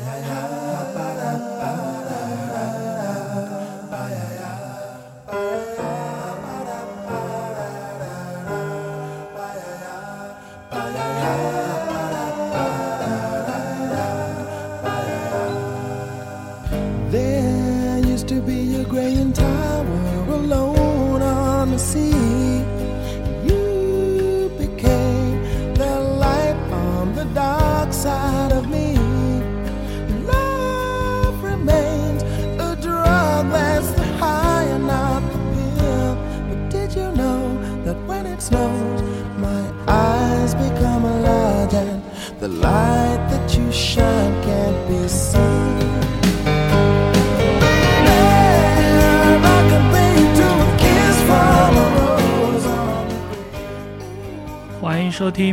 yeah, yeah.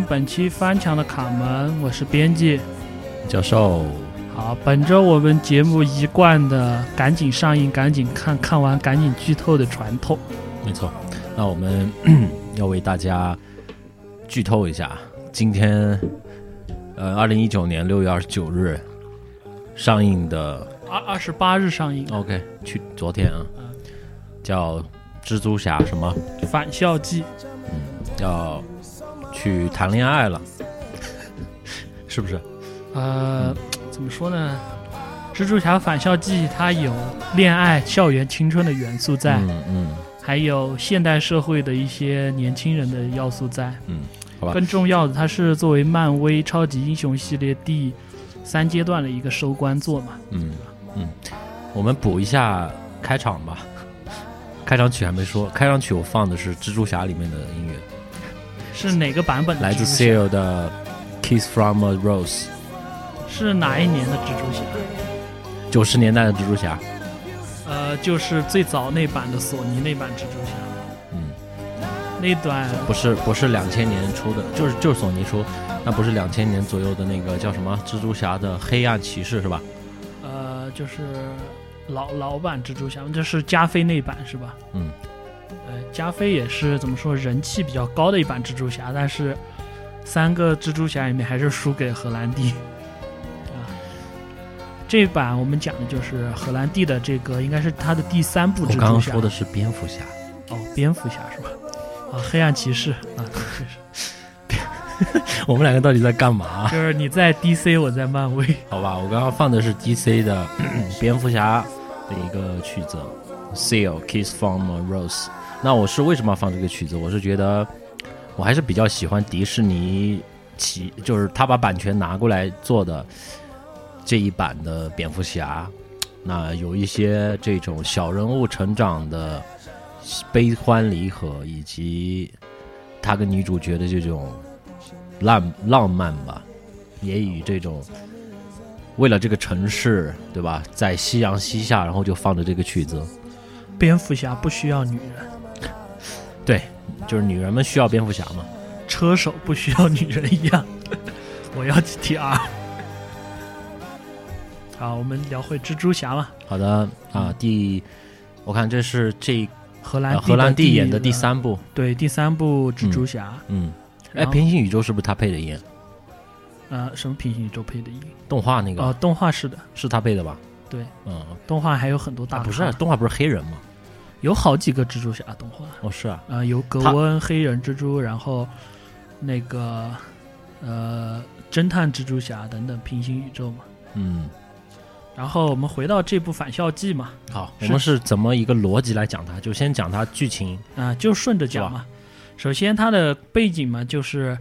本期翻墙的卡门，我是编辑。教授，好，本着我们节目一贯的赶紧上映、赶紧看看完、赶紧剧透的传统，没错。那我们要为大家剧透一下，今天呃，二零一九年六月二十九日上映的二二十八日上映，，OK，去昨天啊，叫蜘蛛侠什么？《返校季》要去谈恋爱了，是不是？呃，怎么说呢？蜘蛛侠返校季它有恋爱、校园青春的元素在，嗯嗯还有现代社会的一些年轻人的要素在。嗯，好吧。更重要的，它是作为漫威超级英雄系列第三阶段的一个收官作嘛。嗯嗯，我们补一下开场吧。开场曲还没说，开场曲我放的是蜘蛛侠里面的音乐。是哪个版本的来自 Seal 的《Kiss from a Rose》，是哪一年的蜘蛛侠？九十年代的蜘蛛侠。呃，就是最早那版的索尼那版蜘蛛侠，嗯，那段不是不是两千年出的，就是就是索尼出，那不是两千年左右的那个叫什么蜘蛛侠的黑暗骑士是吧？呃，就是老老版蜘蛛侠，就是加菲那版是吧？嗯，呃，加菲也是怎么说人气比较高的一版蜘蛛侠，但是三个蜘蛛侠里面还是输给荷兰弟。啊，这版我们讲的就是荷兰弟的这个，应该是他的第三部蜘蛛侠。刚刚说的是蝙蝠侠。哦，蝙蝠侠是吧？啊，黑暗骑士啊，我们两个到底在干嘛？就是你在 DC，我在漫威。好吧，我刚刚放的是 DC 的 蝙蝠侠的一个曲子《Seal Kiss from a Rose》。那我是为什么要放这个曲子？我是觉得我还是比较喜欢迪士尼起，就是他把版权拿过来做的这一版的蝙蝠侠。那有一些这种小人物成长的悲欢离合，以及他跟女主角的这种浪浪漫吧，也与这种为了这个城市，对吧，在夕阳西下，然后就放着这个曲子，蝙蝠侠不需要女人，对，就是女人们需要蝙蝠侠嘛。车手不需要女人一样。我要 GTR。好，我们聊回蜘蛛侠嘛，好的啊，第我看这是这荷兰荷兰弟弟演的第，三部，对第三部蜘蛛侠。嗯，哎，平行宇宙是不是他配的音？呃，什么平行宇宙配的音？动画那个、哦，动画是的，是他配的吧？对，嗯，动画还有很多大、啊不是动画不是黑人吗？有好几个蜘蛛侠动画。哦，是啊，呃，有格温黑人蜘蛛，然后那个呃侦探蜘蛛侠等等平行宇宙嘛。嗯，然后我们回到这部《返校记》嘛，好，我们是怎么一个逻辑来讲它？就先讲它剧情，啊、就顺着讲嘛。首先，它的背景嘛，就是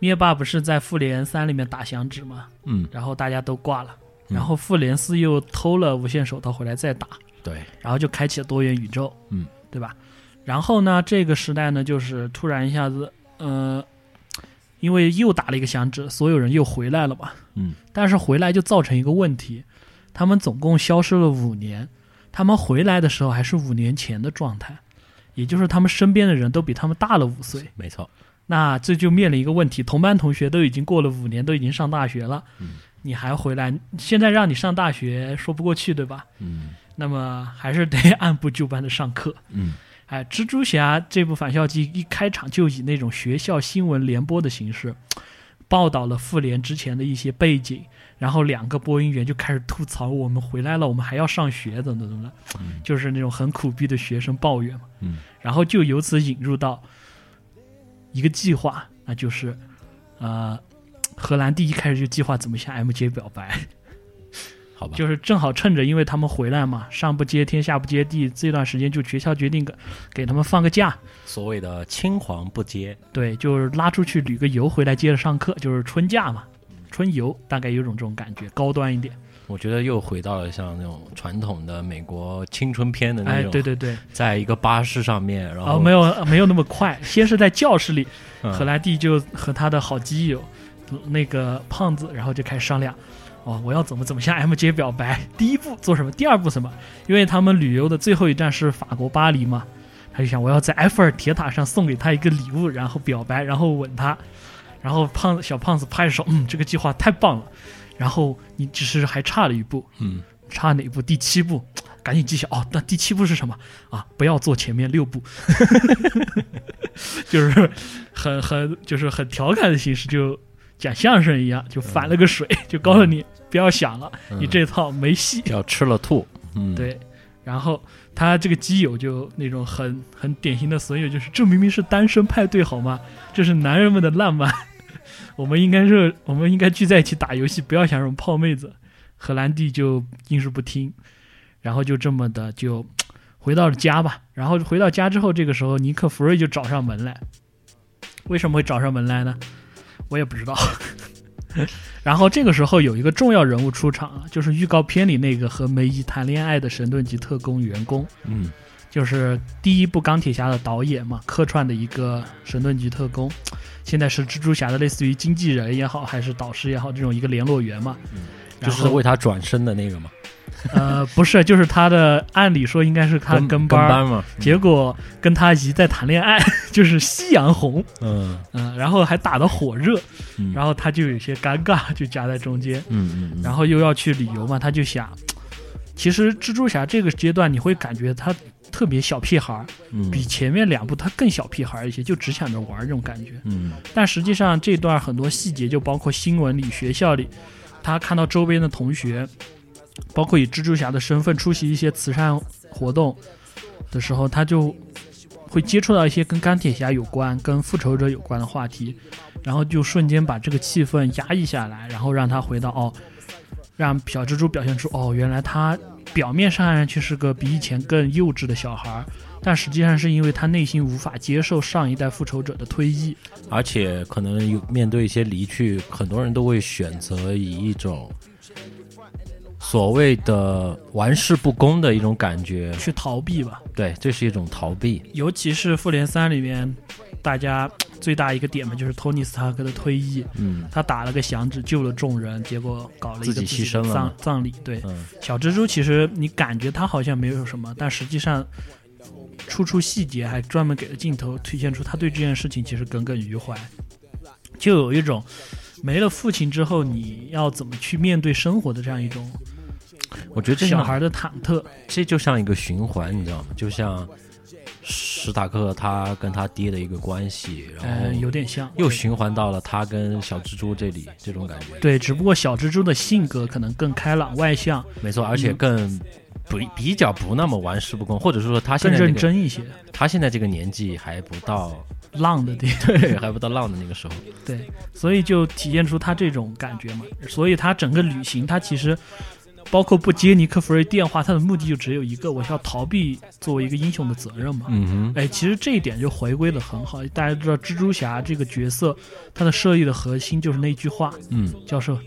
灭霸不是在复联三里面打响指嘛，嗯，然后大家都挂了，嗯然后复联四又偷了无限手套回来再打，对，然后就开启了多元宇宙，嗯，对吧？然后呢，这个时代呢，就是突然一下子，呃，因为又打了一个响指，所有人又回来了嘛，嗯，但是回来就造成一个问题，他们总共消失了五年，他们回来的时候还是五年前的状态，也就是他们身边的人都比他们大了五岁，没错，那这就面临一个问题，同班同学都已经过了五年，都已经上大学了，嗯。你还回来，现在让你上大学说不过去，对吧？嗯那么还是得 按部就班的上课。嗯哎，蜘蛛侠这部返校季一开场就以那种学校新闻联播的形式，报道了复联之前的一些背景，然后两个播音员就开始吐槽我们回来了，我们还要上学，怎么怎么的，就是那种很苦逼的学生抱怨嘛。嗯，然后就由此引入到一个计划，那就是呃，荷兰弟一开始就计划怎么向 MJ 表白。好吧，就是正好趁着，因为他们回来嘛，上不接天，下不接地，这段时间就学校决定给给他们放个假，所谓的青黄不接，对，就是拉出去旅个游，回来接着上课，就是春假嘛，春游，大概有种这种感觉，高端一点。我觉得又回到了像那种传统的美国青春片的那哎，种，对对对，在一个巴士上面，然后哦，没有没有那么快，先是在教室里，嗯。荷兰弟就和他的好基友那个胖子，然后就开始商量。哦，我要怎么怎么向 MJ 表白？第一步做什么？第二步什么？因为他们旅游的最后一站是法国巴黎嘛，他就想我要在埃菲尔铁塔上送给他一个礼物，然后表白，然后吻他。然后胖子小胖子拍着手，嗯，这个计划太棒了。然后你只是还差了一步，嗯，差哪一步？第七步，赶紧记下。哦，那第七步是什么啊？不要做前面六步，就是很很就是很调侃的形式，就讲相声一样，就反了个水，就告诉你不要想了，嗯你这套没戏。要吃了吐，嗯，，对，然后他这个基友就那种很很典型的损友，就是这明明是单身派对好吗？这是男人们的浪漫，我们应该是我们应该聚在一起打游戏，不要想什么泡妹子。荷兰弟就硬是不听，然后就这么的就回到了家吧。然后回到家之后，这个时候尼克弗瑞就找上门来。为什么会找上门来呢？我也不知道。然后这个时候有一个重要人物出场了，就是预告片里那个和梅姨谈恋爱的神盾局特工员工，嗯，就是第一部钢铁侠的导演嘛，客串的一个神盾局特工，现在是蜘蛛侠的类似于经纪人也好，还是导师也好，这种一个联络员嘛。嗯。就是为他转身的那个嘛，呃，不是，就是他的，按理说应该是他跟跟班儿，跟班嘛，结果跟他姨在谈恋爱，就是夕阳红，嗯。嗯、然后还打得火热，嗯，然后他就有些尴尬，就夹在中间，嗯嗯嗯，然后又要去旅游嘛，他就想，其实蜘蛛侠这个阶段你会感觉他特别小屁孩儿，嗯。比前面两部他更小屁孩儿一些，就只想着玩儿这种感觉。嗯。但实际上这段很多细节，就包括新闻里、学校里，他看到周边的同学，包括以蜘蛛侠的身份出席一些慈善活动的时候，他就会接触到一些跟钢铁侠有关、跟复仇者有关的话题，然后就瞬间把这个气氛压抑下来，然后让他回到哦，让小蜘蛛表现出哦，原来他表面上看上去是个比以前更幼稚的小孩儿。但实际上是因为他内心无法接受上一代复仇者的退役，而且可能有面对一些离去，很多人都会选择以一种所谓的玩世不恭的一种感觉，去逃避吧。对，这是一种逃避。尤其是复联三里面，大家最大一个点嘛，就是托尼斯塔克的退役，嗯他打了个响指救了众人，结果搞了一个自己己的葬牺牲了葬葬礼。对，嗯小蜘蛛其实你感觉他好像没有什么，但实际上处处细节还专门给了镜头，体现出他对这件事情其实耿耿于怀，就有一种没了父亲之后你要怎么去面对生活的这样一种我觉得这小孩的忐忑。这就像一个循环，你知道吗？就像史塔克他跟他爹的一个关系，然呃，后有点像，又循环到了他跟小蜘蛛这里，这种感觉。对，只不过小蜘蛛的性格可能更开朗外向，没错，而且更不比较不那么玩世不恭，或者说他现在、这个、认真一些，他现在这个年纪还不到，浪的地对，还不到浪的那个时候。对，所以就体现出他这种感觉嘛。所以他整个旅行，他其实包括不接尼克弗瑞电话，他的目的就只有一个，我是要逃避作为一个英雄的责任嘛。嗯哼，哎，其实这一点就回归的很好。大家知道蜘蛛侠这个角色，他的设立的核心就是那句话，嗯，教授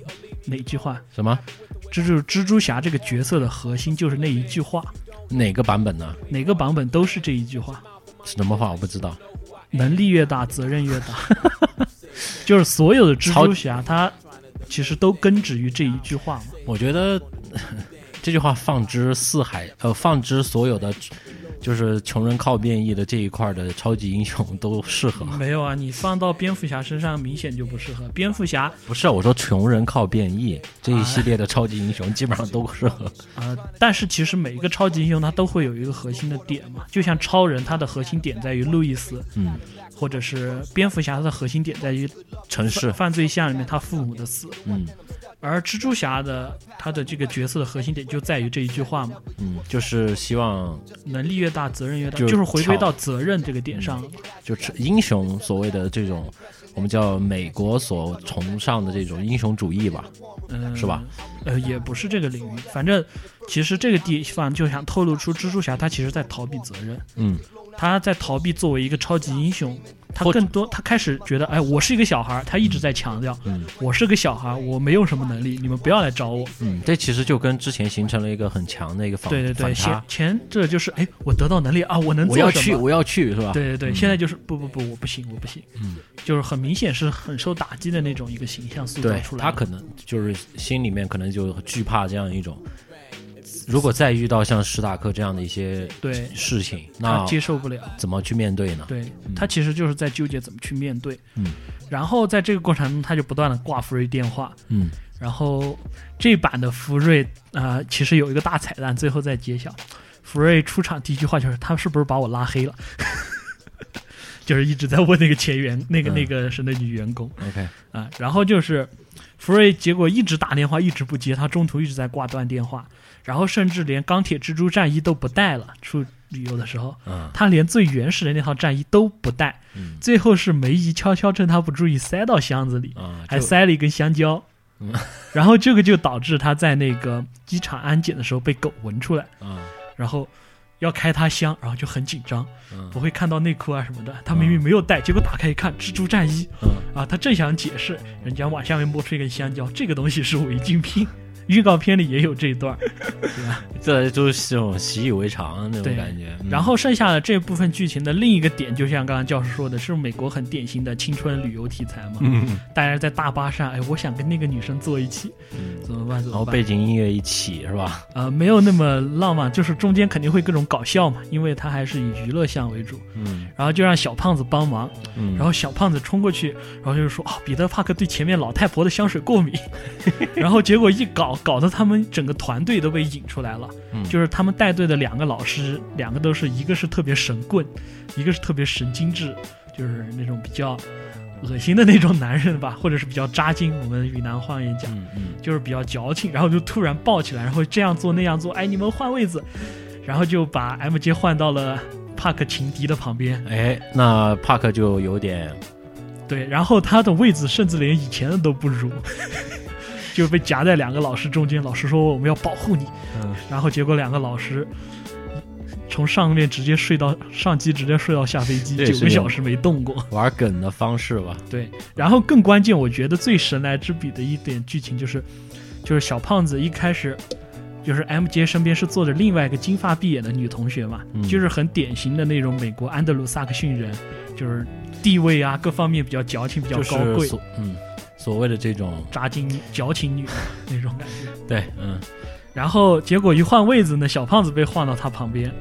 哪句话？什么？这就是蜘蛛侠这个角色的核心就是那一句话，哪个版本呢？哪个版本都是这一句话。是什么话？我不知道。能力越大，责任越大。就是所有的蜘蛛侠，他其实都根植于这一句话嘛。我觉得 这句话放之四海，呃，放之所有的就是穷人靠变异的这一块的超级英雄都适合。没有啊，你放到蝙蝠侠身上明显就不适合。蝙蝠侠不是我说穷人靠变异这一系列的超级英雄基本上都适合。啊、但是其实每一个超级英雄他都会有一个核心的点嘛，就像超人，他的核心点在于路易斯，嗯，或者是蝙蝠侠，他的核心点在于城市犯，犯罪项里面他父母的死，嗯而蜘蛛侠的他的这个角色的核心点就在于这一句话嘛，嗯，就是希望能力越大，责任越大，就就是回归到责任这个点上。就是英雄所谓的这种我们叫美国所崇尚的这种英雄主义吧。嗯，是吧？呃，也不是这个领域，反正其实这个地方就想透露出蜘蛛侠他其实在逃避责任，嗯他在逃避作为一个超级英雄，他更多他开始觉得，哎，我是一个小孩儿，他一直在强调，嗯我是个小孩儿，我没有什么能力，你们不要来找我。嗯，这其实就跟之前形成了一个很强的一个反对对对，反前。前这就是，哎，我得到能力啊，我能我要去？我要去，是吧？对对对，嗯现在就是不不不，我不行，我不行，嗯，就是很明显是很受打击的那种一个形象塑造出来。他可能就是心里面可能就惧怕这样一种，如果再遇到像史塔克这样的一些对事情，他那接受不了。怎么去面对呢？对他其实就是在纠结怎么去面对。嗯，然后在这个过程中，他就不断的挂福瑞电话。嗯然后这版的福瑞啊、呃其实有一个大彩蛋，最后再揭晓。福瑞出场第一句话就是：“他是不是把我拉黑了？” 就是一直在问那个前员，那个、嗯那个是那女员工，OK，啊。然后就是福瑞，结果一直打电话，一直不接，他中途一直在挂断电话，然后甚至连钢铁蜘蛛战衣都不带了。出旅游的时候，嗯。他连最原始的那套战衣都不带，嗯。最后是梅姨悄悄趁他不注意塞到箱子里，啊，还塞了一根香蕉。嗯，然后这个就导致他在那个机场安检的时候被狗闻出来，嗯然后要开他箱，然后就很紧张，嗯。不会看到内裤啊什么的，他明明没有带，结果打开一看，蜘蛛战衣。嗯。啊，他正想解释，人家往下面摸出一根香蕉，这个东西是违禁品。预告片里也有这一段，对吧？这就是这种习以为常那种感觉。嗯然后剩下的这部分剧情的另一个点，就像刚刚教授说的，是美国很典型的青春旅游题材嘛。嗯，大家在大巴上，哎，我想跟那个女生坐一起，嗯怎么办？怎然后？背景音乐一起是吧？呃，没有那么浪漫，就是中间肯定会各种搞笑嘛，因为它还是以娱乐向为主。嗯然后就让小胖子帮忙，嗯，然后小胖子冲过去，然后就是说哦，彼得帕克对前面老太婆的香水过敏，然后结果一搞，搞得他们整个团队都被引出来了。嗯就是他们带队的两个老师，两个都是一个是特别神棍，一个是特别神经质，就是那种比较恶心的那种男人吧，或者是比较扎金。我们云南话也讲。嗯嗯就是比较矫情，然后就突然抱起来，然后这样做那样做，哎，你们换位子，然后就把 MJ 换到了帕克情敌的旁边，哎，那帕克就有点对，然后他的位置甚至连以前的都不如，就被夹在两个老师中间，老师说我们要保护你，嗯然后结果两个老师。从上面直接睡到上机，直接睡到下飞机，九个小时没动过。玩梗的方式吧。对，然后更关键，我觉得最神来之笔的一点剧情就是，就是小胖子一开始就是 MJ 身边是坐着另外一个金发碧眼的女同学嘛，嗯就是很典型的那种美国安德鲁萨克逊人，就是地位啊各方面比较矫情，比较高贵，所嗯所谓的这种扎金矫情女那种感觉。对嗯然后结果一换位子呢，小胖子被换到他旁边。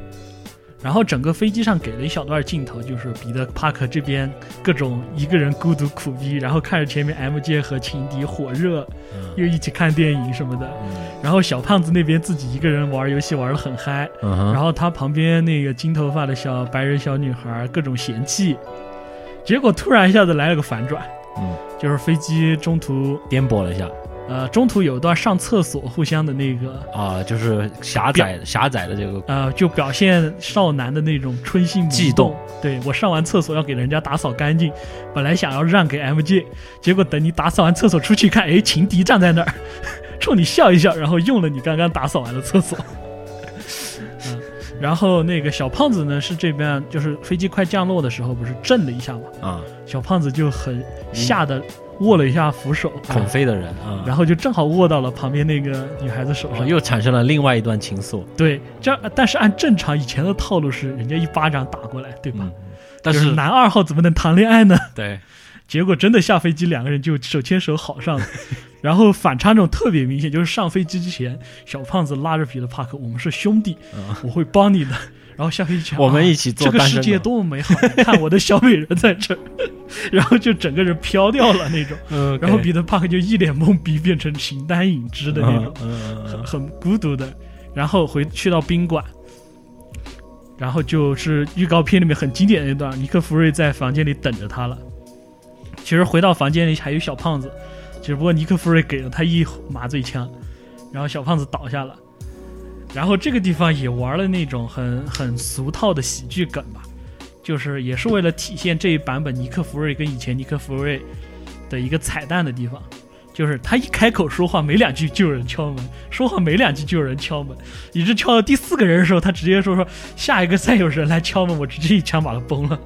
然后整个飞机上给了一小段镜头，就是彼得·帕克这边各种一个人孤独苦逼，然后看着前面 MJ 和情敌火热，嗯又一起看电影什么的。嗯然后小胖子那边自己一个人玩游戏玩的很嗨，嗯，然后他旁边那个金头发的小白人小女孩各种嫌弃，结果突然一下子来了个反转，嗯就是飞机中途颠簸了一下呃中途有一段上厕所互相的那个啊，就是狭窄狭窄的这个呃，就表现少男的那种春心悸动。对我上完厕所要给人家打扫干净，本来想要让给 MJ，结果等你打扫完厕所出去看，哎，情敌站在那儿，冲你笑一笑，然后用了你刚刚打扫完的厕所。嗯，然后那个小胖子呢，是这边就是飞机快降落的时候，不是震了一下嘛，啊。小胖子就很吓得握了一下扶手，恐飞的人啊，然后就正好握到了旁边那个女孩子手上，哦又产生了另外一段情愫，对，这但是按正常以前的套路是，人家一巴掌打过来，对吧？嗯，但就是男二号怎么能谈恋爱呢？对结果真的下飞机，两个人就手牵手好上了。然后反差那种特别明显，就是上飞机之前，小胖子拉着彼得帕克，我们是兄弟，嗯我会帮你的。然然后下飞机前，我们啊一起做这个世界多么美好，你看我的小美人在这儿，然后就整个人飘掉了那种。嗯，然后彼得帕克就一脸懵逼，变成形单影只的那种，嗯很很孤独的。然后回去到宾馆，然后就是预告片里面很经典的一段，尼克弗瑞在房间里等着他了。其实回到房间里还有小胖子，只不过尼克弗瑞给了他一麻醉枪，然后小胖子倒下了。然后这个地方也玩了那种很很俗套的喜剧梗吧，就是也是为了体现这一版本尼克弗瑞跟以前尼克弗瑞的一个彩蛋的地方，就是他一开口说话没两句就有人敲门，说话没两句就有人敲门，以致敲到第四个人的时候，他直接说说下一个再有人来敲门，我直接一枪把他崩了。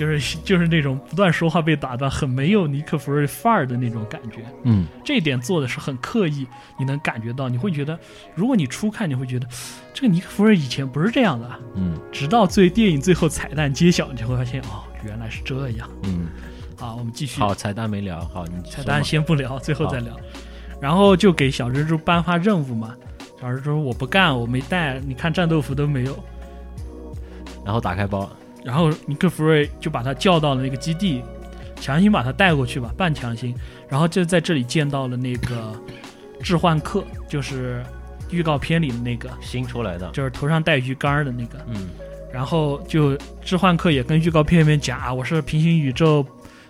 就是就是那种不断说话被打断，很没有尼克弗瑞范儿的那种感觉。嗯这一点做的是很刻意，你能感觉到，你会觉得，如果你初看，你会觉得这个尼克弗瑞以前不是这样的啊，嗯直到最电影最后彩蛋揭晓，你就会发现哦，原来是这样。嗯，好，我们继续。好，彩蛋没聊，好，你彩蛋先不聊，最后再聊。然后就给小蜘蛛颁发任务嘛，小蜘蛛说我不干，我没带，你看战斗服都没有。然后打开包，然后尼克弗瑞就把他叫到了那个基地，强行把他带过去吧，半强行。然后就在这里见到了那个置换客，就是预告片里的那个，新出来的，就是头上带鱼竿的那个。嗯然后就置换客也跟预告片里面讲啊，我是平行宇宙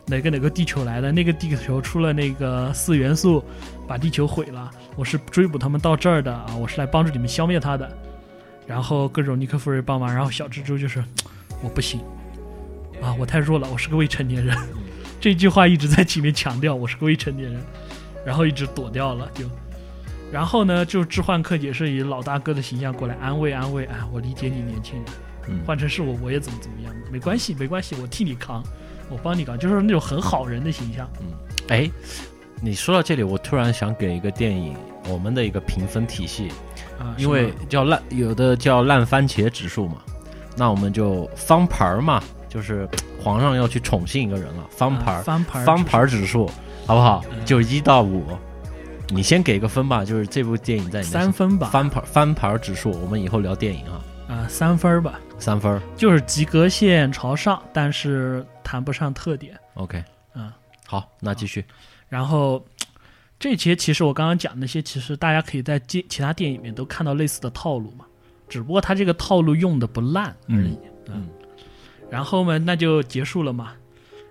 哪个哪个地球来的，那个地球出了那个四元素，把地球毁了，我是追捕他们到这儿的啊，我是来帮助你们消灭他的。然后各种尼克弗瑞帮忙，然后小蜘蛛就是我不行。啊，我太弱了，我是个未成年人。这句话一直在前面强调我是个未成年人，然后一直躲掉了就。然后呢，就置换客也是以老大哥的形象过来安慰安慰，哎，我理解你年轻人，嗯，换成是我，我也怎么怎么样，没关系，没关系，我替你扛，我帮你扛，就是那种很好人的形象。嗯。哎，你说到这里，我突然想给一个电影我们的一个评分体系，啊，因为叫烂，有的叫烂番茄指数嘛，那我们就翻牌儿嘛，就是皇上要去宠幸一个人了，翻牌啊儿，翻牌儿翻牌儿指数，好不好？嗯就一到五，你先给个分吧，就是这部电影在你三分吧，翻牌翻牌儿指数，我们以后聊电影啊，啊三分儿吧，三分儿。就是及格线朝上，但是谈不上特点。，OK，嗯，好，那继续，然后这些其实我刚刚讲那些，其实大家可以在其其他电影里面都看到类似的套路嘛，只不过他这个套路用的不烂而已。嗯然后嘛，那就结束了嘛。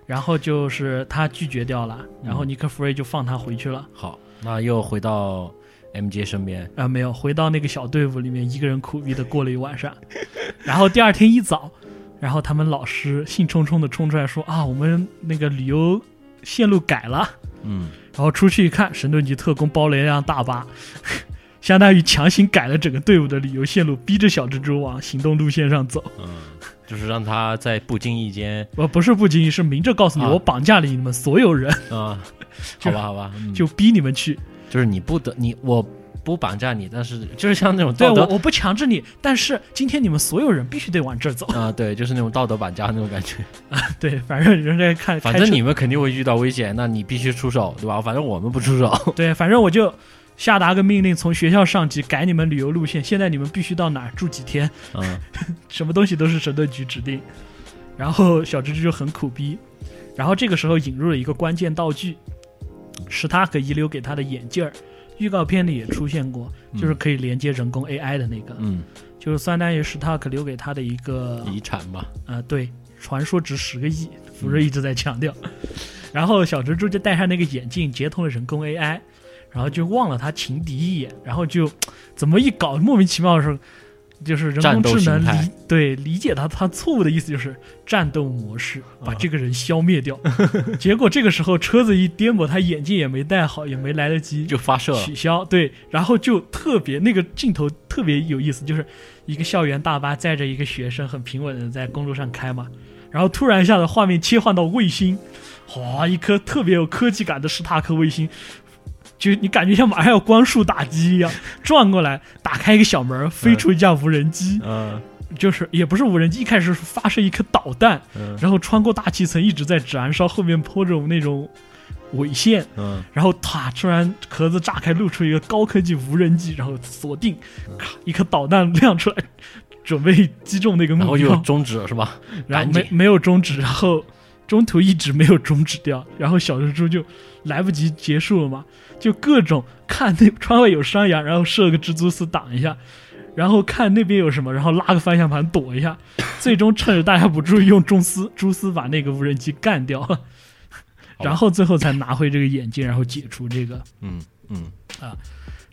然后就是他拒绝掉了，然后尼克弗瑞就放他回去了。好，那又回到 MJ 身边，啊，没有回到那个小队伍里面，一个人苦逼的过了一晚上。然后第二天一早，然后他们老师兴冲冲的冲出来说啊，我们那个旅游线路改了。嗯然后出去一看，神盾局特工包了一辆大巴，相当于强行改了整个队伍的旅游线路，逼着小蜘蛛往行动路线上走。嗯，就是让他在不经意间我不是不经意，是明着告诉你，啊我绑架了你们所有人，啊，好吧好吧，嗯就逼你们去。就是你不得你我不绑架你，但是就是像那种对道德我我不强制你，但是今天你们所有人必须得往这儿走。啊，对，就是那种道德绑架那种感觉啊。对，反正人家看，反正你们肯定会遇到危险，那你必须出手，对吧？反正我们不出手。对，反正我就下达个命令，从学校上级改你们旅游路线，现在你们必须到哪儿住几天，嗯。什么东西都是神盾局指定。然后小蜘蛛就很苦逼，然后这个时候引入了一个关键道具，史塔克遗留给他的眼镜儿，预告片里也出现过，就是可以连接人工 AI 的那个，嗯，就是相当于史塔克留给他的一个遗产吧。啊，对，传说值十个亿，福瑞一直在强调。然后小蜘蛛就戴上那个眼镜，接通了人工 AI，然后就忘了他情敌一眼，然后就 怎么一搞莫名其妙的时候，就是人工智能理对理解他他错误的意思就是战斗模式，把啊这个人消灭掉。结果这个时候车子一颠簸，他眼镜也没戴好，也没来得及就发射了。取消，对，然后就特别那个镜头特别有意思，就是一个校园大巴载着一个学生很平稳的在公路上开嘛，然后突然一下子画面切换到卫星，哇，一颗特别有科技感的史塔克卫星，就你感觉像马上要光束打击一样，转过来打开一个小门，飞出一架无人机，嗯。就是也不是无人机，一开始是发射一颗导弹，嗯。然后穿过大气层一直在燃烧，后面铺着那种尾线。嗯。然后啪，突然壳子炸开，露出一个高科技无人机，然后锁定，咔，一颗导弹亮出来，准备击中那个目然后就，终止了是吧？然后没没有终止，然后中途一直没有终止掉，然后小蜘蛛就来不及结束了嘛，就各种看那窗外有山羊，然后设个蜘蛛丝挡一下，然后看那边有什么，然后拉个方向盘躲一下，最终趁着大家不注意，用蛛丝蛛丝把那个无人机干掉。了，然后最后才拿回这个眼镜，然后解除这个。嗯嗯。啊，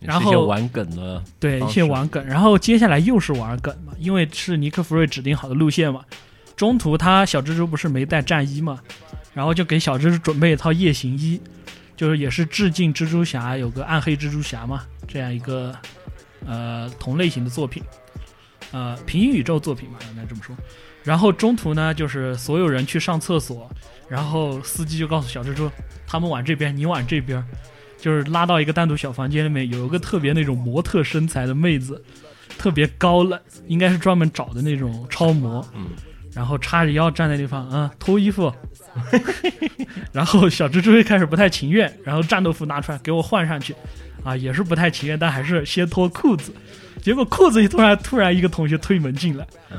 然后玩梗的，对一些玩梗，然后接下来又是玩梗嘛，因为是尼克弗瑞指定好的路线嘛。中途他小蜘蛛不是没带战衣嘛，然后就给小蜘蛛准备一套夜行衣，就是也是致敬蜘蛛侠有个暗黑蜘蛛侠嘛，这样一个呃同类型的作品，呃平行宇宙作品嘛，应该这么说。然后中途呢，就是所有人去上厕所，然后司机就告诉小蜘蛛，他们往这边，你往这边，就是拉到一个单独小房间里面，有一个特别那种模特身材的妹子，特别高冷，应该是专门找的那种超模。嗯，然后叉着腰站在地方，啊、脱衣服。然后小蜘蛛一开始不太情愿，然后战斗服拿出来给我换上去，啊，也是不太情愿，但还是先脱裤子。结果裤子一脱然突然一个同学推门进来，嗯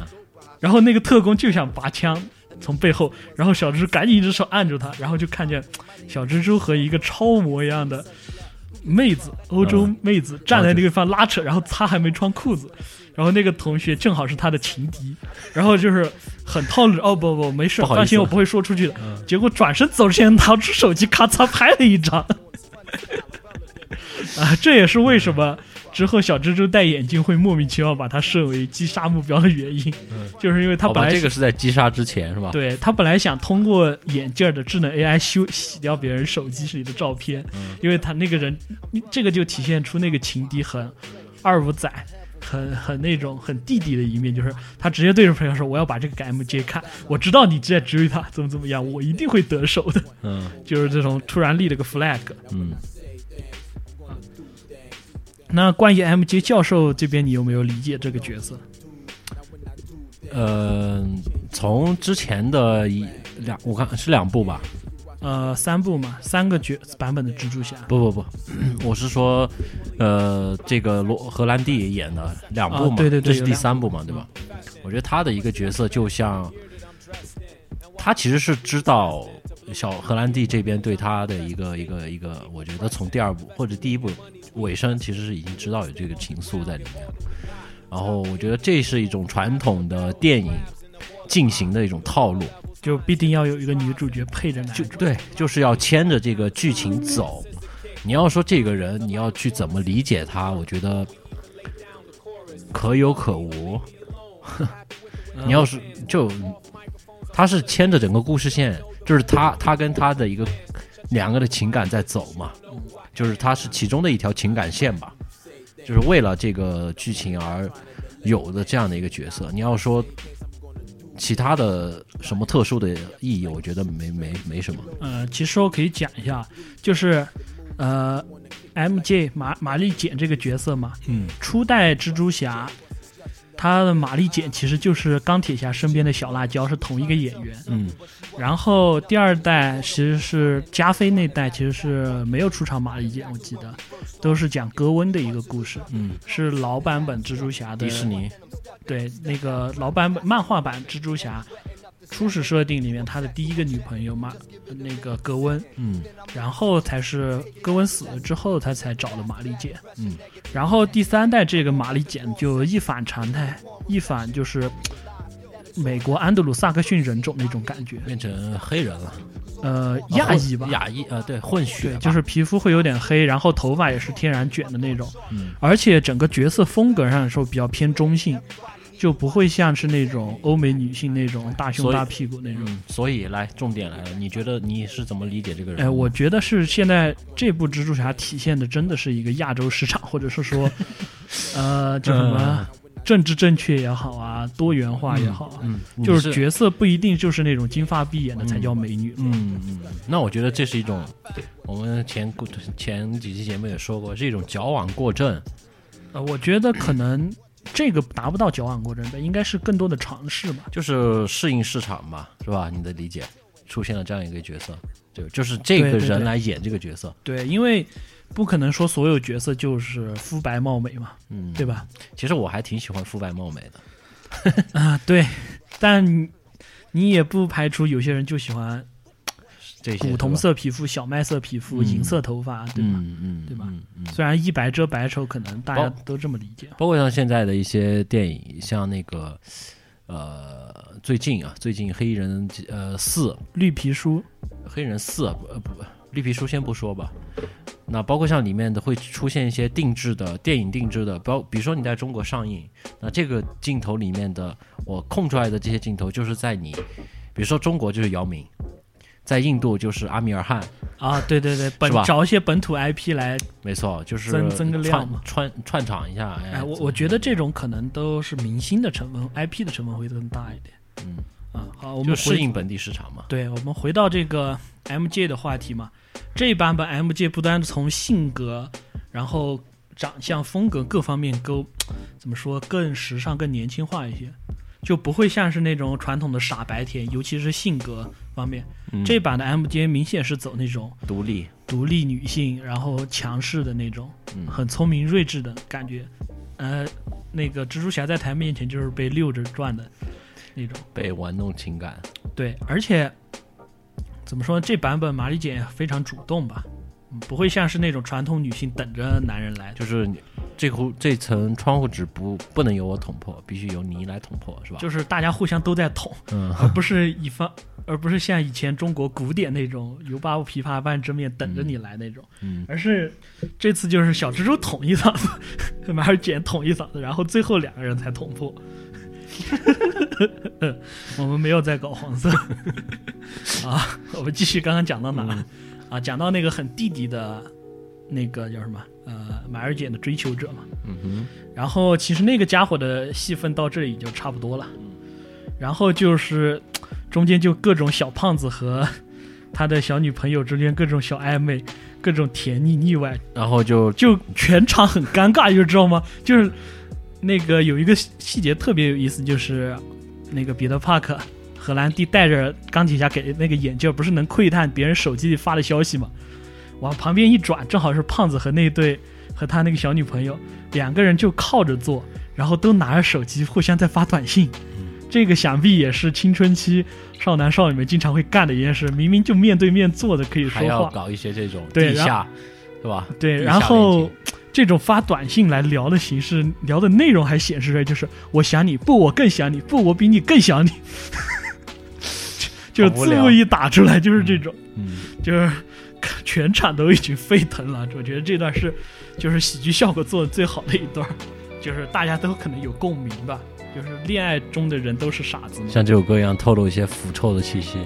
然后那个特工就想拔枪从背后，然后小蜘蛛赶紧一只手按住他，然后就看见小蜘蛛和一个超模一样的妹子，欧洲嗯。妹子站在那个地方拉扯，然后她还没穿裤子，然后那个同学正好是他的情敌，然后就是很套路，哦不不没事，放心我不会说出去的。嗯。结果转身走之前掏出手机咔嚓拍了一张，啊，这也是为什么之后小蜘蛛戴眼镜会莫名其妙把它设为击杀目标的原因，嗯就是因为他本来这个是在击杀之前是吧？对他本来想通过眼镜的智能 AI 修洗掉别人手机里的照片，嗯因为他那个人，这个就体现出那个情敌很二五仔，很很那种很弟弟的一面，就是他直接对着朋友说：“我要把这个给 MJ 看，我知道你在追他，怎么怎么样，我一定会得手的。嗯”就是这种突然立了个 flag。嗯，那关于 MJ 教授这边，你有没有理解这个角色？呃，从之前的一两，我看是两部吧？呃，三部嘛，三个角版本的蜘蛛侠。不不不，我是说，呃，这个罗荷兰弟演的两部嘛，啊对对对这是第三部嘛，对吧？我觉得他的一个角色就像，他其实是知道小荷兰弟这边对他的一个一个一个，我觉得从第二部或者第一部尾声其实是已经知道有这个情愫在里面了。然后我觉得这是一种传统的电影进行的一种套路，就必定要有一个女主角配着男主。就对，就是要牵着这个剧情走。你要说这个人，你要去怎么理解他，我觉得可有可无。你要是就他是牵着整个故事线，就是他他跟他的一个两个的情感在走嘛，就是他是其中的一条情感线吧，就是为了这个剧情而有的这样的一个角色。你要说其他的什么特殊的意义，我觉得没没没什么。呃，其实我可以讲一下，就是呃，MJ 玛玛丽简这个角色嘛，嗯初代蜘蛛侠，他的玛丽简其实就是钢铁侠身边的小辣椒，是同一个演员。嗯。然后第二代其实是加菲那代，其实是没有出场玛丽简，我记得都是讲格温的一个故事，嗯，是老版本蜘蛛侠的迪士尼，对那个老版本漫画版蜘蛛侠初始设定里面他的第一个女朋友嘛，那个格温，嗯。然后才是格温死了之后，他才找了玛丽简。嗯，然后第三代这个玛丽简就一反常态，一反就是美国安德鲁萨克逊人种那种感觉，变成黑人了，呃，亚裔吧，亚裔呃，对，混血对，就是皮肤会有点黑，然后头发也是天然卷的那种，嗯。而且整个角色风格上说比较偏中性，就不会像是那种欧美女性那种大胸大屁股那种。嗯，所以来重点来了，你觉得你是怎么理解这个人？哎，我觉得是现在这部蜘蛛侠体现的真的是一个亚洲市场，或者是说，呃，叫什么政治正确也好啊，多元化也好啊，嗯，你就是角色不一定就是那种金发碧眼的才嗯叫美女。嗯嗯，那我觉得这是一种，我们前前几期节目也说过，是一种矫枉过正。呃，我觉得可能这个达不到矫枉过正的，应该是更多的尝试吧。就是适应市场嘛，是吧？你的理解出现了这样一个角色，就就是这个人来演这个角色，对，因为不可能说所有角色就是肤白貌美嘛，嗯，对吧？其实我还挺喜欢肤白貌美的，啊，对，但你你也不排除有些人就喜欢这些古铜色皮肤、小麦色皮肤、嗯银色头发，对吧？嗯嗯，对吧嗯嗯。虽然一白遮百丑，可能大家都这么理解。包括像现在的一些电影，像那个呃，最近啊，最近黑衣人呃四，绿皮书，黑衣人四呃不绿皮书先不说吧。那包括像里面的会出现一些定制的电影定制的，包比如说你在中国上映，那这个镜头里面的我空出来的这些镜头，就是在你，比如说中国就是姚明，在印度就是阿米尔汗，啊，对对对，本找一些本土 IP 来，没错，就是增增个量嘛串串串场一下。哎，哎，我我觉得这种可能都是明星的成分，IP 的成分会更大一点。嗯啊，好，我们回适应本地市场嘛。对，我们回到这个 MJ 的话题嘛，这一版本 MJ 不单从性格，然后长相、风格各方面都怎么说更时尚、更年轻化一些，就不会像是那种传统的傻白甜，尤其是性格方面。嗯这版的 MJ 明显是走那种独立，独立女性，然后强势的那种，嗯很聪明睿智的感觉。呃，那个蜘蛛侠在他面前就是被溜着转的那种。被玩弄情感。对，而且怎么说，这版本玛丽姐非常主动吧，嗯不会像是那种传统女性等着男人来，就是你这户这层窗户纸不不能由我捅破，必须由你来捅破，是吧？就是大家互相都在捅，嗯，而不是一方，而不是像以前中国古典那种犹八琵琶半遮面等着你来那种，嗯而是这次就是小蜘蛛捅一嗓子，马尔姐捅一嗓子，然后最后两个人才捅破。我们没有在搞黄色 啊，我们继续刚刚讲到哪儿、啊？讲到那个很弟弟的那个叫什么？呃，马尔简的追求者嘛。嗯哼，然后其实那个家伙的戏份到这里就差不多了，然后就是中间就各种小胖子和他的小女朋友之间各种小暧昧，各种甜腻腻歪，然后就就全场很尴尬，就知道吗？就是那个有一个细细节特别有意思，就是那个彼得帕克荷兰弟戴着钢铁侠给那个眼镜，不是能窥探别人手机里发的消息吗？往旁边一转，正好是胖子和那对和他那个小女朋友两个人就靠着坐，然后都拿着手机互相在发短信。这个想必也是青春期少男少女们经常会干的一件事，明明就面对面坐着可以说话，要搞一些这种对下，是吧？对，然后这种发短信来聊的形式，聊的内容还显示出来，就是我想你，不，我更想你，不，我比你更想你，就是好无聊字幕一打出来就是这种，嗯，就是全场都已经沸腾了。我觉得这段是就是喜剧效果做的最好的一段，就是大家都可能有共鸣吧。就是恋爱中的人都是傻子，像这首歌一样透露一些腐臭的气息。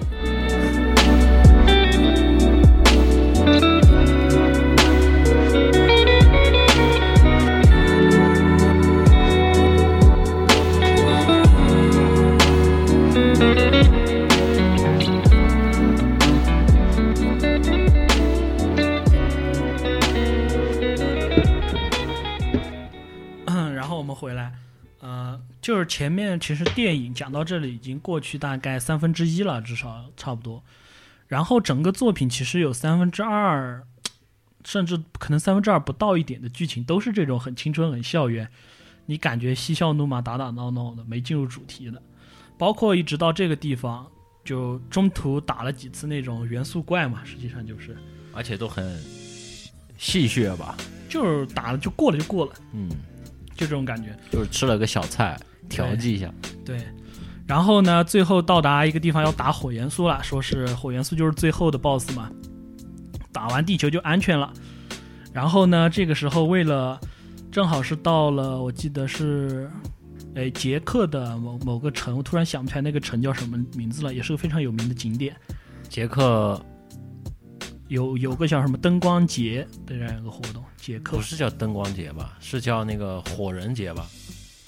回来，呃，就是前面其实电影讲到这里已经过去大概三分之一了，至少差不多。然后整个作品其实有三分之二，甚至可能三分之二不到一点的剧情都是这种很青春、很校园，你感觉嬉笑怒骂、打打闹闹的，没进入主题的。包括一直到这个地方，就中途打了几次那种元素怪嘛，实际上就是而且都很戏谑吧？就是打了就过了就过了，嗯，就这种感觉。就是吃了个小菜调剂一下。对，然后呢，最后到达一个地方要打火元素了，说是火元素就是最后的 BOSS 嘛，打完地球就安全了。然后呢，这个时候为了正好是到了，我记得是，哎，捷克的某某个城，我突然想不起来那个城叫什么名字了，也是个非常有名的景点，捷克有有个叫什么灯光节的这样一个活动，捷克不是叫灯光节吧？是叫那个火人节吧？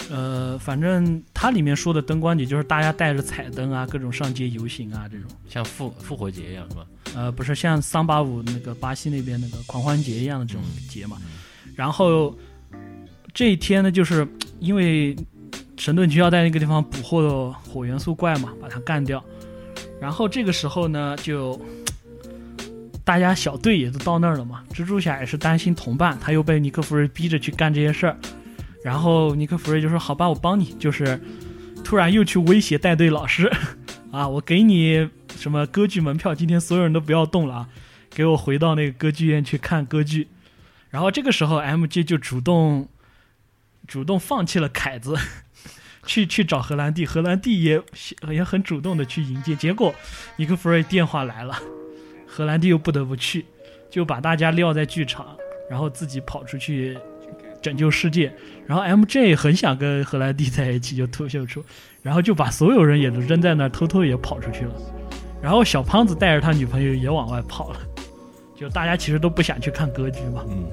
呃，反正它里面说的灯光节就是大家带着彩灯啊，各种上街游行啊这种。像复复活节一样是吧？呃，不是像桑巴舞那个巴西那边那个狂欢节一样的这种节嘛。然后这一天呢，就是因为神盾局要在那个地方捕获火元素怪嘛，把它干掉。然后这个时候呢，就大家小队也都到那儿了嘛。蜘蛛侠也是担心同伴，他又被尼克弗瑞逼着去干这些事儿。然后尼克弗瑞就说：“好吧，我帮你。”就是突然又去威胁带队老师，啊，我给你什么歌剧门票，今天所有人都不要动了啊，给我回到那个歌剧院去看歌剧。然后这个时候，MJ 就主动主动放弃了凯子，去去找荷兰弟，荷兰弟也也很主动的去迎接。结果尼克弗瑞电话来了，荷兰弟又不得不去，就把大家撂在剧场，然后自己跑出去拯救世界。然后 MJ 很想跟荷兰弟在一起，就脱秀出，然后就把所有人也都扔在那儿，偷偷也跑出去了。然后小胖子带着他女朋友也往外跑了，就大家其实都不想去看歌剧嘛。嗯，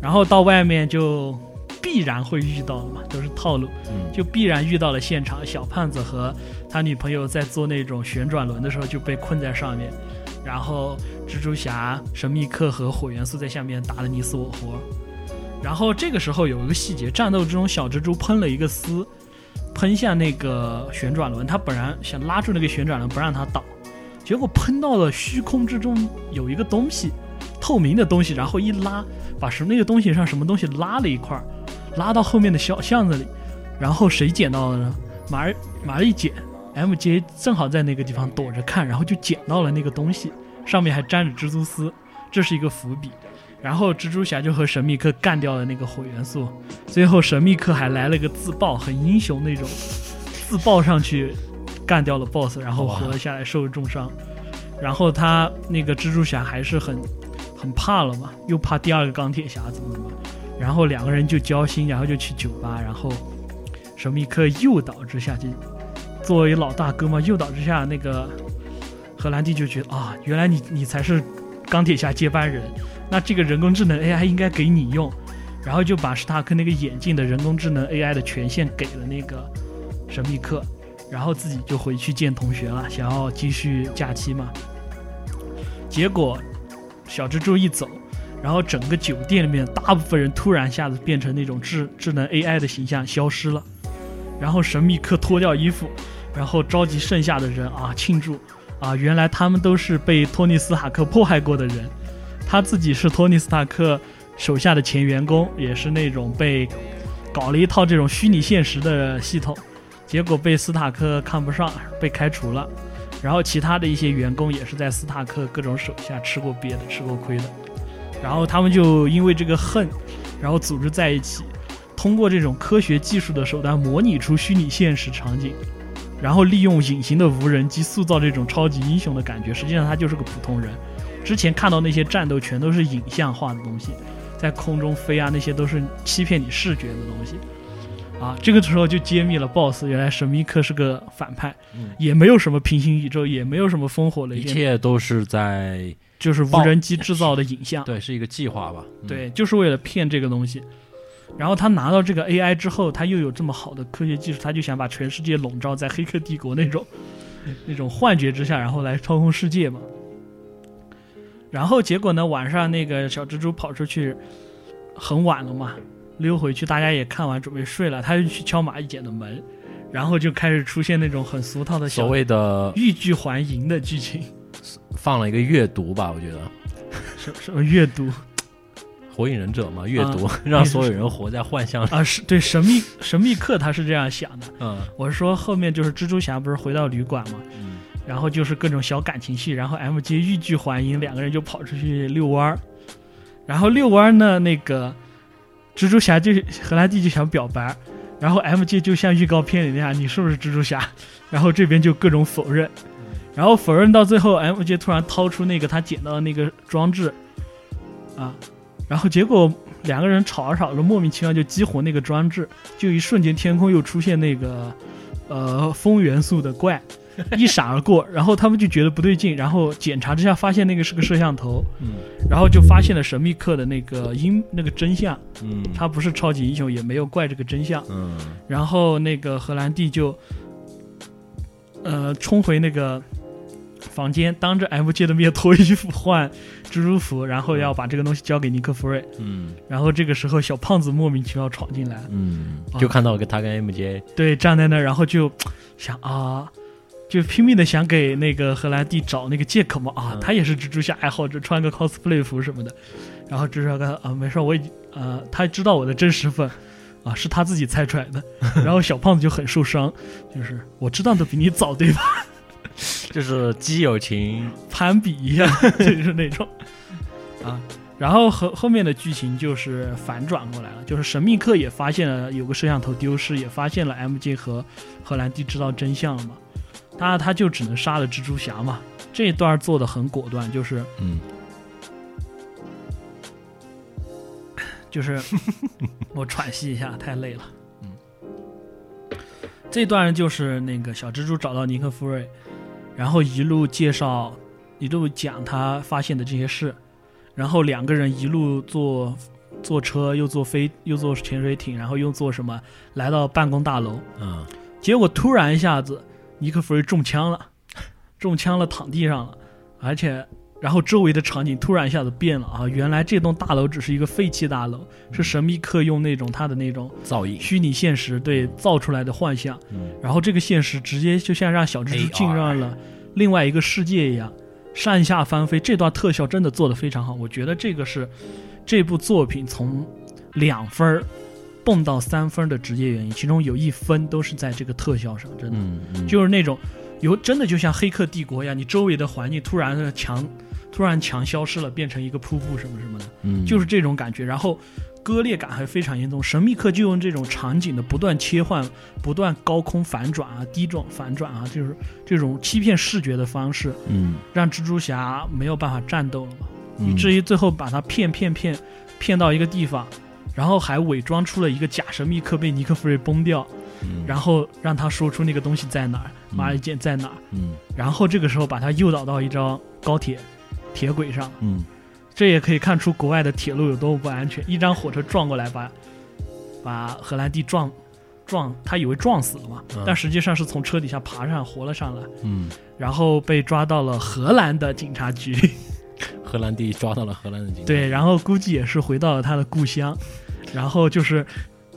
然后到外面就必然会遇到的嘛，都是套路，嗯就必然遇到了现场。小胖子和他女朋友在做那种旋转轮的时候就被困在上面，然后蜘蛛侠、神秘客和火元素在下面打得你死我活。然后这个时候有一个细节，战斗之中小蜘蛛喷了一个丝，喷向那个旋转轮，他本来想拉住那个旋转轮不让它倒，结果喷到了虚空之中有一个东西，透明的东西，然后一拉，把什么那个东西上什么东西拉了一块，拉到后面的小巷子里，然后谁捡到了呢？马儿马儿一捡，MJ 正好在那个地方躲着看，然后就捡到了那个东西，上面还沾着蜘蛛丝，这是一个伏笔。然后蜘蛛侠就和神秘客干掉了那个火元素，最后神秘客还来了个自爆，很英雄那种，自爆上去干掉了 BOSS，然后活了下来，受了重伤。然后他那个蜘蛛侠还是很很怕了嘛，又怕第二个钢铁侠怎么怎么，然后两个人就交心，然后就去酒吧，然后神秘客诱导之下，就作为老大哥嘛，诱导之下，那个荷兰弟就觉得啊，原来你你才是钢铁侠接班人，那这个人工智能 AI 应该给你用，然后就把史塔克那个眼镜的人工智能 AI 的权限给了那个神秘客，然后自己就回去见同学了，想要继续假期嘛。结果小蜘蛛一走，然后整个酒店里面大部分人突然一下子变成那种智智能 AI 的形象消失了，然后神秘客脱掉衣服，然后召集剩下的人啊庆祝。啊，原来他们都是被托尼斯塔克迫害过的人，他自己是托尼斯塔克手下的前员工，也是那种被搞了一套这种虚拟现实的系统，结果被斯塔克看不上，被开除了。然后其他的一些员工也是在斯塔克各种手下吃过瘪的、吃过亏的，然后他们就因为这个恨，然后组织在一起，通过这种科学技术的手段模拟出虚拟现实场景，然后利用隐形的无人机塑造这种超级英雄的感觉。实际上他就是个普通人。之前看到那些战斗全都是影像化的东西，在空中飞啊，那些都是欺骗你视觉的东西。啊，这个时候就揭秘了 BOSS，原来神秘客是个反派，嗯也没有什么平行宇宙，也没有什么烽火雷一，切都是在就是无人机制造的影像。对，是一个计划吧？嗯，对，就是为了骗这个东西。然后他拿到这个 AI 之后，他又有这么好的科学技术，他就想把全世界笼罩在黑客帝国那种 那种幻觉之下，然后来操控世界嘛。然后结果呢，晚上那个小蜘蛛跑出去，很晚了嘛，溜回去，大家也看完准备睡了，他就去敲马一姐的门，然后就开始出现那种很俗套的所谓的欲拒还迎的剧情，放了一个阅读吧，我觉得。什什么阅读火影忍者嘛，阅读、啊 让所有人活在幻象里。啊，是对神秘神秘客他是这样想的。嗯我是说后面就是蜘蛛侠不是回到旅馆嘛，嗯然后就是各种小感情戏，然后 MJ 欲拒还迎，两个人就跑出去遛弯儿，然后遛弯儿呢，那个蜘蛛侠就荷兰弟就想表白，然后 MJ 就像预告片里那样，你是不是蜘蛛侠？然后这边就各种否认，然后否认到最后，MJ 突然掏出那个他捡到的那个装置，啊，然后结果两个人吵着吵着，莫名其妙就激活那个装置，就一瞬间天空又出现那个呃风元素的怪。一闪而过，然后他们就觉得不对劲，然后检查之下发现那个是个摄像头，嗯然后就发现了神秘客的那个阴那个真相，嗯，他不是超级英雄，也没有怪这个真相。嗯然后那个荷兰弟就，呃，冲回那个房间，当着 MJ 的面脱衣服换蜘蛛服，然后要把这个东西交给尼克弗瑞。嗯然后这个时候，小胖子莫名其妙闯进来，嗯，啊就看到了个他跟 MJ，对，站在那儿，然后就想啊。就拼命的想给那个荷兰弟找那个借口嘛啊，嗯他也是蜘蛛侠爱好者，穿个 cosplay 服什么的。然后蜘蛛侠跟啊没事，我已经呃他知道我的真实份啊，是他自己猜出来的。然后小胖子就很受伤，就是我知道的比你早，对吧？就是基友情，攀比一样，就是那种啊。然后后后面的剧情就是反转过来了，就是神秘客也发现了有个摄像头丢失，也发现了 MJ 和荷兰弟知道真相了嘛，他他就只能杀了蜘蛛侠嘛。这一段做的很果断，就是嗯就是 我喘息一下，太累了。嗯，这段就是那个小蜘蛛找到尼克·弗瑞，然后一路介绍，一路讲他发现的这些事，然后两个人一路坐坐车，又坐飞，又坐潜水艇，然后又坐什么来到办公大楼，嗯。结果突然一下子，尼克·弗瑞中枪了，中枪了，躺地上了，而且，然后周围的场景突然一下子变了啊！原来这栋大楼只是一个废弃大楼，是神秘客用那种他的那种噪音，虚拟现实对造出来的幻象，嗯然后这个现实直接就像让小蜘蛛进入了另外一个世界一样，上下翻飞。这段特效真的做得非常好，我觉得这个是这部作品从两分儿蹦到三分的直接原因，其中有一分都是在这个特效上，真的。嗯嗯，就是那种有真的就像《黑客帝国》一样，你周围的环境突然的墙突然墙消失了，变成一个瀑布什么什么的，嗯就是这种感觉。然后割裂感还非常严重。神秘客就用这种场景的不断切换、不断高空反转啊、低转反转啊，就是这种欺骗视觉的方式，嗯让蜘蛛侠没有办法战斗了嘛。嗯以至于最后把他骗骗骗骗到一个地方，然后还伪装出了一个假神秘客被尼克弗瑞崩掉，嗯然后让他说出那个东西在哪儿，马尔剑在哪儿。嗯然后这个时候把他诱导到一张高铁铁轨上，嗯这也可以看出国外的铁路有多么不安全。一张火车撞过来把，把荷兰弟撞撞，他以为撞死了嘛，嗯但实际上是从车底下爬上活了上来，嗯，然后被抓到了荷兰的警察局。荷兰弟抓到了荷兰的警察，对，然后估计也是回到了他的故乡，然后就是。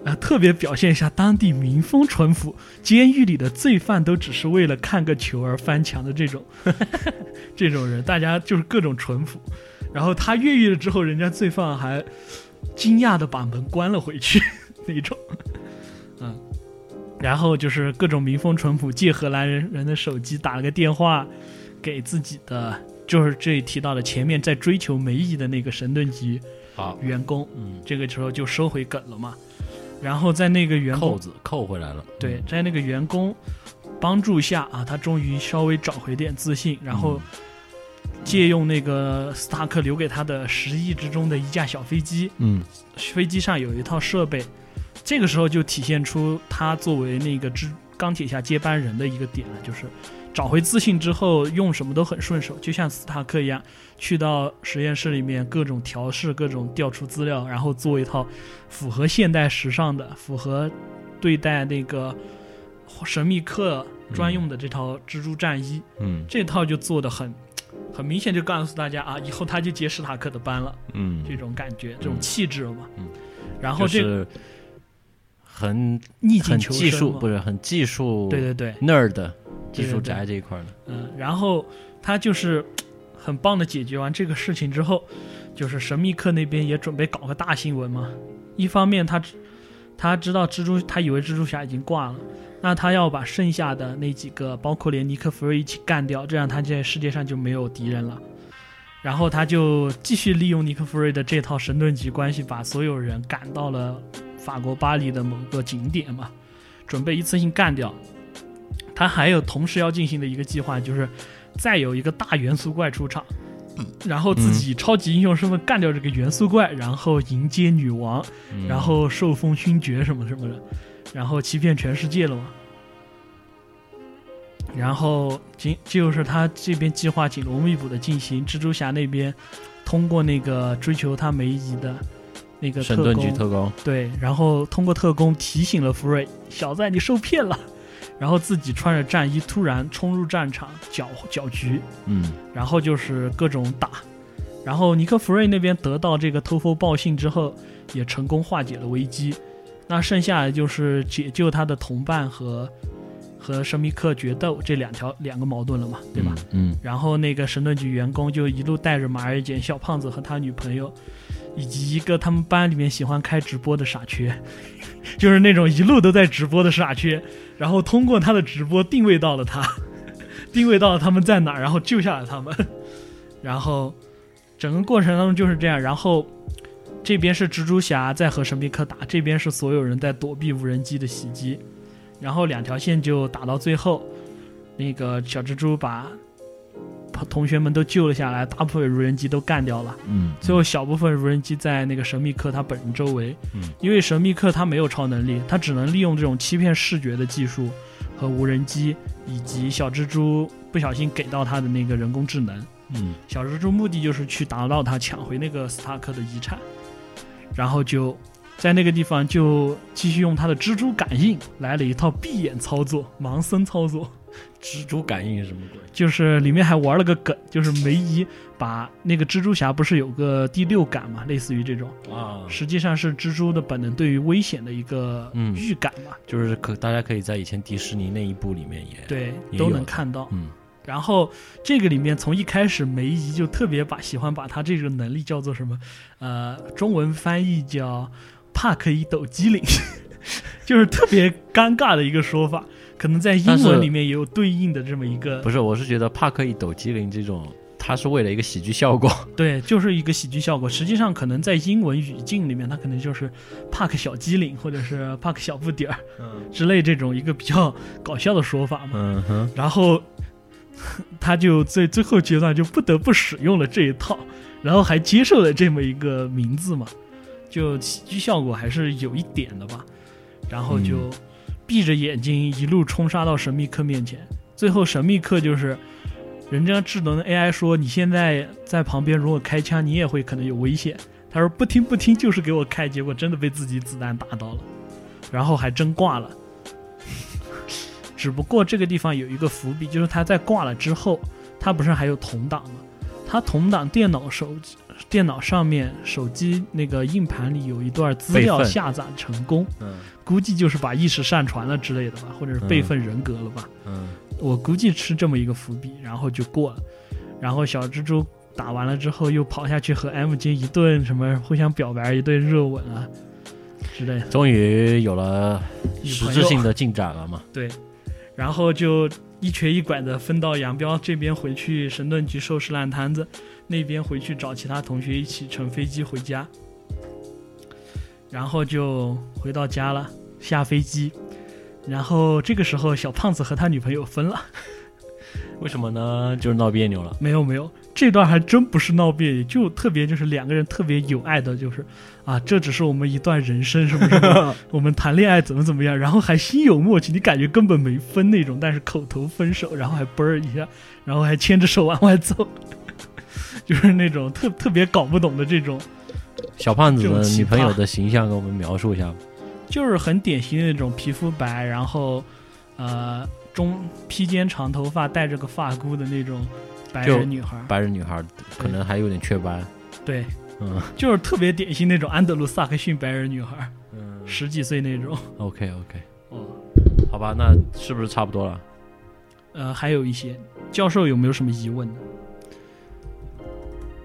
呃，特别表现一下当地民风淳朴，监狱里的罪犯都只是为了看个球而翻墙的这种，这种人，大家就是各种淳朴。然后他越狱了之后，人家罪犯还惊讶的把门关了回去 那种，嗯，然后就是各种民风淳朴，借荷兰人人的手机打了个电话给自己的，就是这里提到的前面在追求梅姨的那个神盾局好，员工，嗯，这个时候就收回梗了嘛。然后在那个员工扣子扣回来了，对，在那个员工帮助下啊，他终于稍微找回点自信，然后借用那个斯塔克留给他的十亿之中的一架小飞机，嗯。飞机上有一套设备，这个时候就体现出他作为那个之钢铁侠接班人的一个点了，就是找回自信之后用什么都很顺手，就像斯塔克一样，去到实验室里面各种调试、各种调出资料，然后做一套符合现代时尚的、符合对待那个神秘客专用的这套蜘蛛战衣，嗯。这套就做的很。很明显就告诉大家啊，以后他就接史塔克的班了，嗯，这种感觉，这种气质了嘛。嗯。然后这就是很逆境很求生技术不是很技术对对对，nerd 技术宅这一块的，嗯，然后他就是很棒的解决完这个事情之后，就是神秘客那边也准备搞个大新闻嘛。一方面他知他知道蜘蛛，他以为蜘蛛侠已经挂了，那他要把剩下的那几个，包括连尼克弗瑞一起干掉，这样他在世界上就没有敌人了。然后他就继续利用尼克弗瑞的这套神盾局关系，把所有人赶到了法国巴黎的某个景点嘛，准备一次性干掉。他还有同时要进行的一个计划，就是再有一个大元素怪出场，然后自己超级英雄身份干掉这个元素怪，然后迎接女王，嗯。然后受封勋爵什么什么的，然后欺骗全世界了嘛。然后紧就是他这边计划紧锣密鼓的进行，蜘蛛侠那边通过那个追求他梅姨的那个特神盾局工，特工，对，然后通过特工提醒了福瑞，小子你受骗了，然后自己穿着战衣突然冲入战场搅搅局，嗯然后就是各种打，然后尼克弗瑞那边得到这个偷风报信之后，也成功化解了危机，那剩下的就是解救他的同伴和和神秘客决斗这两条两个矛盾了嘛，对吧？？嗯然后那个神盾局员工就一路带着马尔简、小胖子和他女朋友，以及一个他们班里面喜欢开直播的傻缺，就是那种一路都在直播的傻缺，然后通过他的直播定位到了他，定位到了他们在哪，然后救下了他们，然后整个过程当中就是这样，然后这边是蜘蛛侠在和神秘客打，这边是所有人在躲避无人机的袭击，然后两条线就打到最后，那个小蜘蛛把同学们都救了下来，大部分无人机都干掉了。嗯，最后小部分无人机在那个神秘客他本人周围，嗯因为神秘客他没有超能力，他只能利用这种欺骗视觉的技术和无人机，以及小蜘蛛不小心给到他的那个人工智能。嗯小蜘蛛目的就是去打到他，抢回那个斯塔克的遗产，然后就在那个地方就继续用他的蜘蛛感应来了一套闭眼操作、盲僧操作。蜘蛛感应是什么鬼？就是里面还玩了个梗，就是梅姨把那个蜘蛛侠不是有个第六感嘛，类似于这种，啊，实际上是蜘蛛的本能对于危险的一个嗯。预感嘛，就是可大家可以在以前迪士尼那一部里面也，对，都能看到。嗯。然后这个里面从一开始梅姨就特别把喜欢把她这个能力叫做什么，呃，中文翻译叫帕克伊斗机灵，就是特别尴尬的一个说法，可能在英文里面也有对应的这么一个不是，我是觉得帕克一抖机灵这种，它是为了一个喜剧效果。对，就是一个喜剧效果。实际上，可能在英文语境里面，它可能就是帕克小机灵，或者是帕克小不点儿嗯之类这种一个比较搞笑的说法嘛。嗯哼，然后他就在最后阶段就不得不使用了这一套，然后还接受了这么一个名字嘛，就喜剧效果还是有一点的吧。然后就闭着眼睛一路冲杀到神秘客面前，最后神秘客就是人家智能的 AI 说你现在在旁边如果开枪，你也会可能有危险。他说不听不听，就是给我开，结果真的被自己子弹打到了，然后还真挂了。只不过这个地方有一个伏笔，就是他在挂了之后，他不是还有同档吗？他同档电脑手机电脑上面手机那个硬盘里有一段资料下载成功，嗯估计就是把意识上传了之类的吧，或者是备份人格了吧。嗯我估计是这么一个伏笔，然后就过了。然后小蜘蛛打完了之后，又跑下去和 MJ 一顿什么互相表白，一顿热吻啊之类的。终于有了实质性的进展了嘛？对，然后就一瘸一拐的分道扬镳，这边回去神盾局收拾烂摊子，那边回去找其他同学一起乘飞机回家，然后就回到家了，下飞机，然后这个时候小胖子和他女朋友分了，为什么呢？就是闹别扭了。没有没有，这段还真不是闹别扭，就特别就是两个人特别有爱的，就是啊，这只是我们一段人生什么什么，我们谈恋爱怎么怎么样，然后还心有默契，你感觉根本没分那种，但是口头分手，然后还啵儿一下，然后还牵着手往外走，就是那种特特别搞不懂的这种，小胖子的女朋友的形象，给我们描述一下吧。就是很典型的那种皮肤白，然后呃中披肩长头发，戴着个发箍的那种白人女孩儿，白人女孩可能还有点雀斑。对，嗯 就是特别典型那种安德鲁萨克逊白人女孩儿，嗯十几岁那种。，OK OK，哦，好吧，那是不是差不多了？呃，还有一些教授有没有什么疑问呢？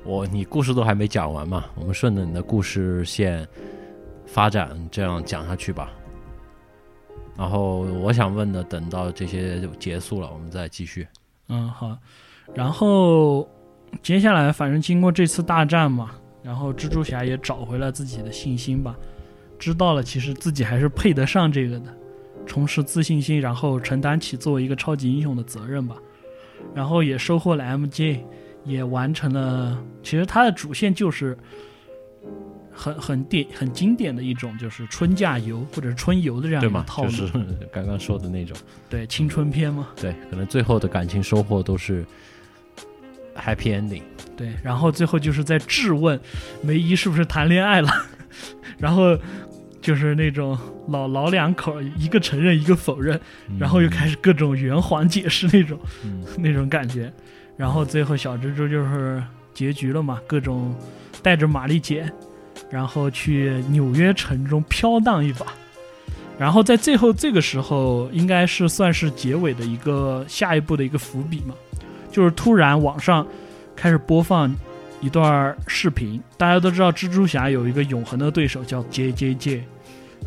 我你故事都还没讲完嘛，我们顺着你的故事线发展，这样讲下去吧。然后我想问的，等到这些就结束了，我们再继续。嗯，好。然后接下来，反正经过这次大战嘛，然后蜘蛛侠也找回了自己的信心吧，知道了其实自己还是配得上这个的，重拾自信心，然后承担起作为一个超级英雄的责任吧。然后也收获了 MJ，也完成了。其实它的主线就是很很典很经典的一种，就是春假游或者是春游的这样对吗？一个套路，就是刚刚说的那种，对青春片嘛。对，可能最后的感情收获都是 happy ending。对，然后最后就是在质问梅姨是不是谈恋爱了，然后就是那种老老两口，一个承认一个否认，然后又开始各种圆谎解释那种嗯，那种感觉，然后最后小蜘蛛就是结局了嘛，各种带着玛丽姐，然后去纽约城中飘荡一把。然后在最后这个时候，应该是算是结尾的一个下一步的一个伏笔嘛，就是突然网上开始播放一段视频。大家都知道，蜘蛛侠有一个永恒的对手叫 J J J，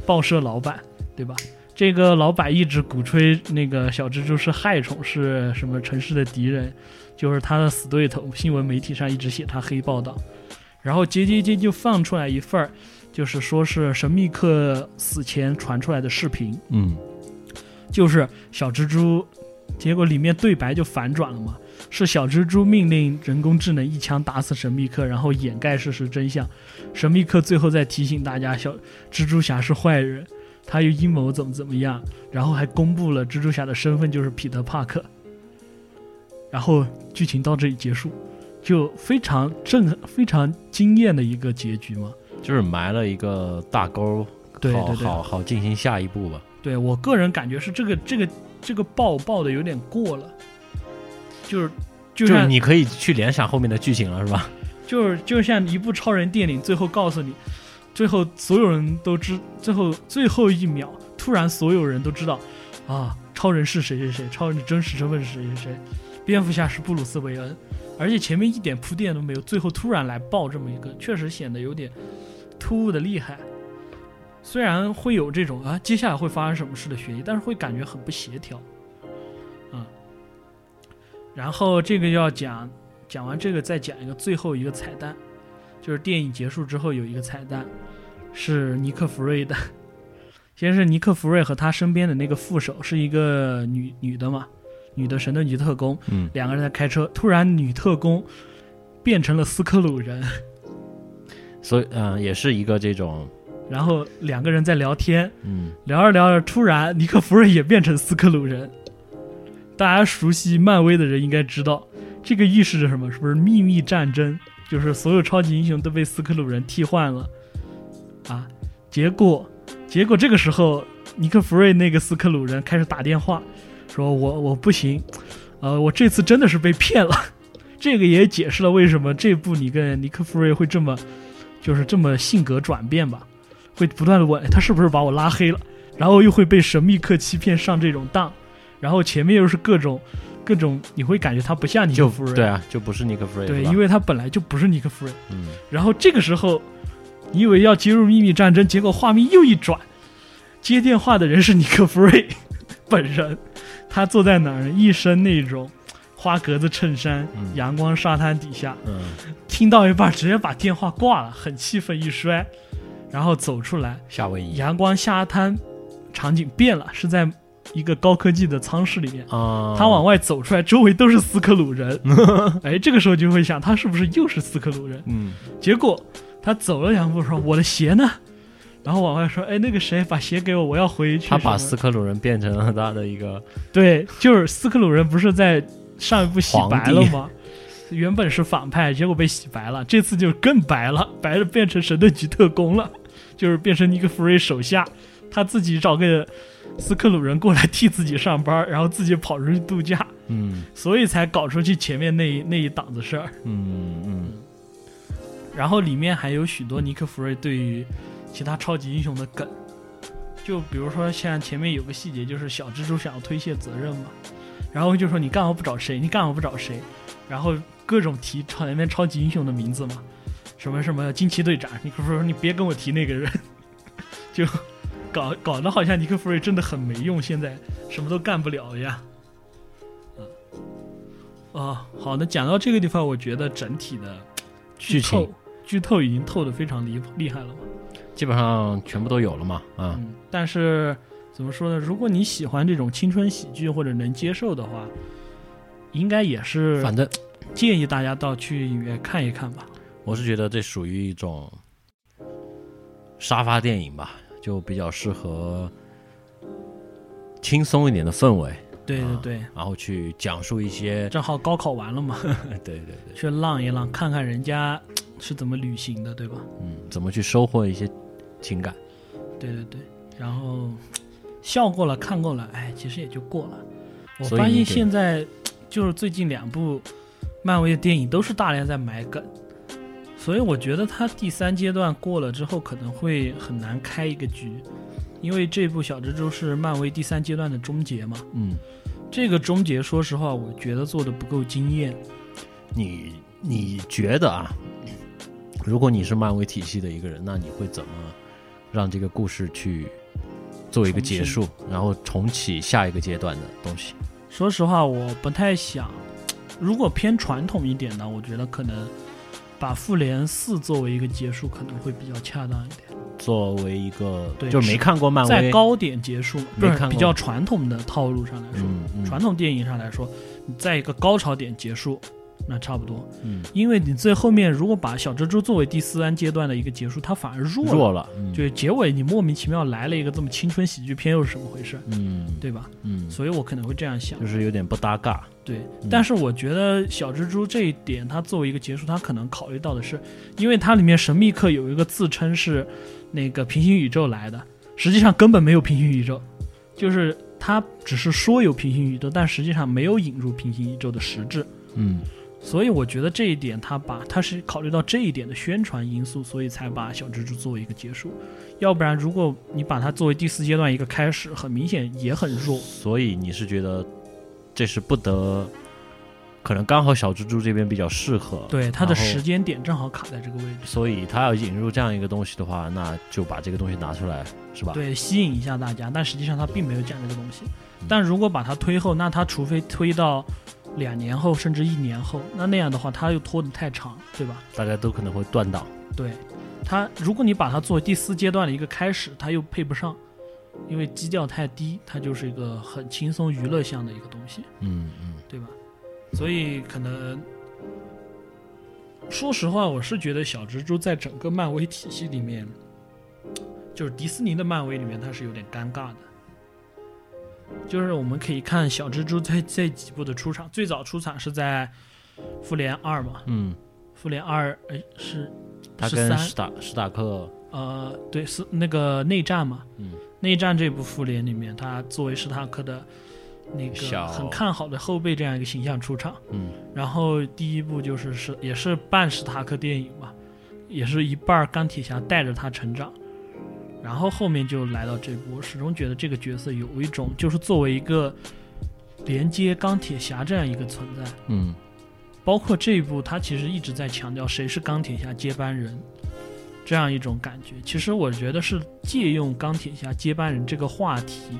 报社老板，对吧？这个老板一直鼓吹那个小蜘蛛是害虫，是什么城市的敌人，就是他的死对头。新闻媒体上一直写他黑报道，然后接接接就放出来一份儿，就是说是神秘客死前传出来的视频，嗯就是小蜘蛛，结果里面对白就反转了嘛，是小蜘蛛命令人工智能一枪打死神秘客，然后掩盖事实真相。神秘客最后再提醒大家，小蜘蛛侠是坏人，他又阴谋怎么怎么样，然后还公布了蜘蛛侠的身份就是彼得帕克。然后剧情到这里结束，就非常震、非常惊艳的一个结局嘛。就是埋了一个大钩，好对对对好好进行下一步吧。对我个人感觉是这个这个这个爆爆的有点过了，就是就就是你可以去联想后面的剧情了，是吧？就是就像一部超人电影，最后告诉你，最后所有人都知，最后最后一秒，突然所有人都知道，啊，超人是谁谁谁，超人的真实身份是谁谁谁，蝙蝠侠是布鲁斯韦恩，而且前面一点铺垫都没有，最后突然来爆这么一个，确实显得有点突兀的厉害。虽然会有这种啊，接下来会发生什么事的悬疑，但是会感觉很不协调，啊。然后这个要讲讲完这个，再讲一个最后一个彩蛋，就是电影结束之后有一个彩蛋，是尼克弗瑞的。先是尼克弗瑞和他身边的那个副手是一个女女的嘛，女的神盾局特工，嗯，两个人在开车，突然女特工变成了斯克鲁人，所以嗯、也是一个这种 然后两个人在聊天，嗯聊着聊着，突然尼克弗瑞也变成斯克鲁人。大家熟悉漫威的人应该知道，这个预示着什么？是不是秘密战争？就是所有超级英雄都被斯克鲁人替换了啊！结果，结果这个时候，尼克弗瑞那个斯克鲁人开始打电话，说我我不行，呃，我这次真的是被骗了。这个也解释了为什么这部你跟尼克弗瑞会这么，就是这么性格转变吧。会不断的问哎他是不是把我拉黑了，然后又会被神秘客欺骗上这种当，然后前面又是各种各种，你会感觉他不像尼克弗瑞，对啊，就不是尼克弗瑞，对，因为他本来就不是尼克弗瑞。嗯然后这个时候，你以为要接入秘密战争，结果画面又一转，接电话的人是尼克弗瑞 本人，他坐在哪儿？一身那种花格子衬衫，嗯阳光沙滩底下，嗯听到一半直接把电话挂了，很气愤一摔，然后走出来。夏威夷阳光沙滩场景变了，是在一个高科技的舱室里面。啊，他往外走出来，周围都是斯克鲁人。哎，这个时候就会想，他是不是又是斯克鲁人？嗯结果他走了两步，说：“我的鞋呢？”然后往外说：“哎，那个谁，把鞋给我，我要回去。”他把斯克鲁人变成了他的一个对，就是斯克鲁人不是在上一部洗白了吗？原本是反派，结果被洗白了，这次就更白了，白的变成神盾局特工了，就是变成尼克弗瑞手下，他自己找个斯克鲁人过来替自己上班，然后自己跑出去度假，嗯所以才搞出去前面那一那一档子事儿。嗯嗯然后里面还有许多尼克弗瑞对于其他超级英雄的梗，就比如说像前面有个细节，就是小蜘蛛想要推卸责任嘛，然后就说你干嘛不找谁？你干嘛不找谁？然后各种提超前面超级英雄的名字嘛，什么什么惊奇队长，尼克弗瑞说你别跟我提那个人，就搞搞得好像尼克弗瑞真的很没用，现在什么都干不了一样。嗯，哦，好的，讲到这个地方，我觉得整体的剧情剧透已经透的非常厉厉害了嘛。基本上全部都有了嘛啊嗯，但是怎么说呢？如果你喜欢这种青春喜剧或者能接受的话，应该也是反正建议大家到去影院看一看吧。我是觉得这属于一种沙发电影吧，就比较适合轻松一点的氛围，啊对对对，然后去讲述一些正好高考完了嘛，对对对，去浪一浪，看看人家是怎么旅行的，对吧？嗯，怎么去收获一些情感。对对对，然后笑过了，看过了，哎，其实也就过了。我发现现在就是最近两部漫威的电影都是大量在埋梗，所以我觉得它第三阶段过了之后可能会很难开一个局，因为这部小蜘蛛是漫威第三阶段的终结嘛。嗯，这个终结，说实话，我觉得做的不够惊艳。你你觉得啊？如果你是漫威体系的一个人，那你会怎么让这个故事去做一个结束，然后重启下一个阶段的东西？说实话，我不太想。如果偏传统一点呢，我觉得可能把复联四作为一个结束，可能会比较恰当一点。作为一个对就是没看过漫威，在高点结束，不是比较传统的套路上来说，嗯嗯传统电影上来说，你在一个高潮点结束，那差不多。嗯因为你最后面如果把小蜘蛛作为第三阶段的一个结束，它反而弱了。弱了，嗯就是结尾你莫名其妙来了一个这么青春喜剧片，又是怎么回事？嗯对吧？嗯，所以我可能会这样想。就是有点不搭嘎。对，嗯但是我觉得小蜘蛛这一点，它作为一个结束，它可能考虑到的是，因为它里面神秘客有一个自称是那个平行宇宙来的，实际上根本没有平行宇宙，就是他只是说有平行宇宙，但实际上没有引入平行宇宙的实质。嗯所以我觉得这一点，他把他是考虑到这一点的宣传因素，所以才把小蜘蛛作为一个结束。要不然，如果你把它作为第四阶段一个开始，很明显也很弱。所以你是觉得这是不得，可能刚好小蜘蛛这边比较适合，对，它的时间点正好卡在这个位置。所以他要引入这样一个东西的话，那就把这个东西拿出来，是吧？，对，吸引一下大家，但实际上他并没有讲这个东西嗯。但如果把它推后，那他除非推到两年后，甚至一年后，那那样的话，他又拖得太长，对吧？大家都可能会断档。对，他如果你把它作为第四阶段的一个开始，它又配不上，因为基调太低，它就是一个很轻松娱乐向的一个东西，嗯嗯对吧？所以可能。说实话，我是觉得小蜘蛛在整个漫威体系里面，就是迪士尼的漫威里面，它是有点尴尬的。就是我们可以看小蜘蛛在这几部的出场，最早出场是在复联二嘛，嗯，复联二哎是他是跟史塔史塔克，呃对是那个内战嘛，嗯内战这部复联里面，他作为史塔克的那个很看好的后辈这样一个形象出场。嗯然后第一部就是是也是半史塔克电影嘛，也是一半儿钢铁侠带着他成长，然后后面就来到这部，我始终觉得这个角色有一种就是作为一个连接钢铁侠这样一个存在，嗯。包括这一部他其实一直在强调谁是钢铁侠接班人。这样一种感觉，其实我觉得是借用钢铁侠接班人这个话题，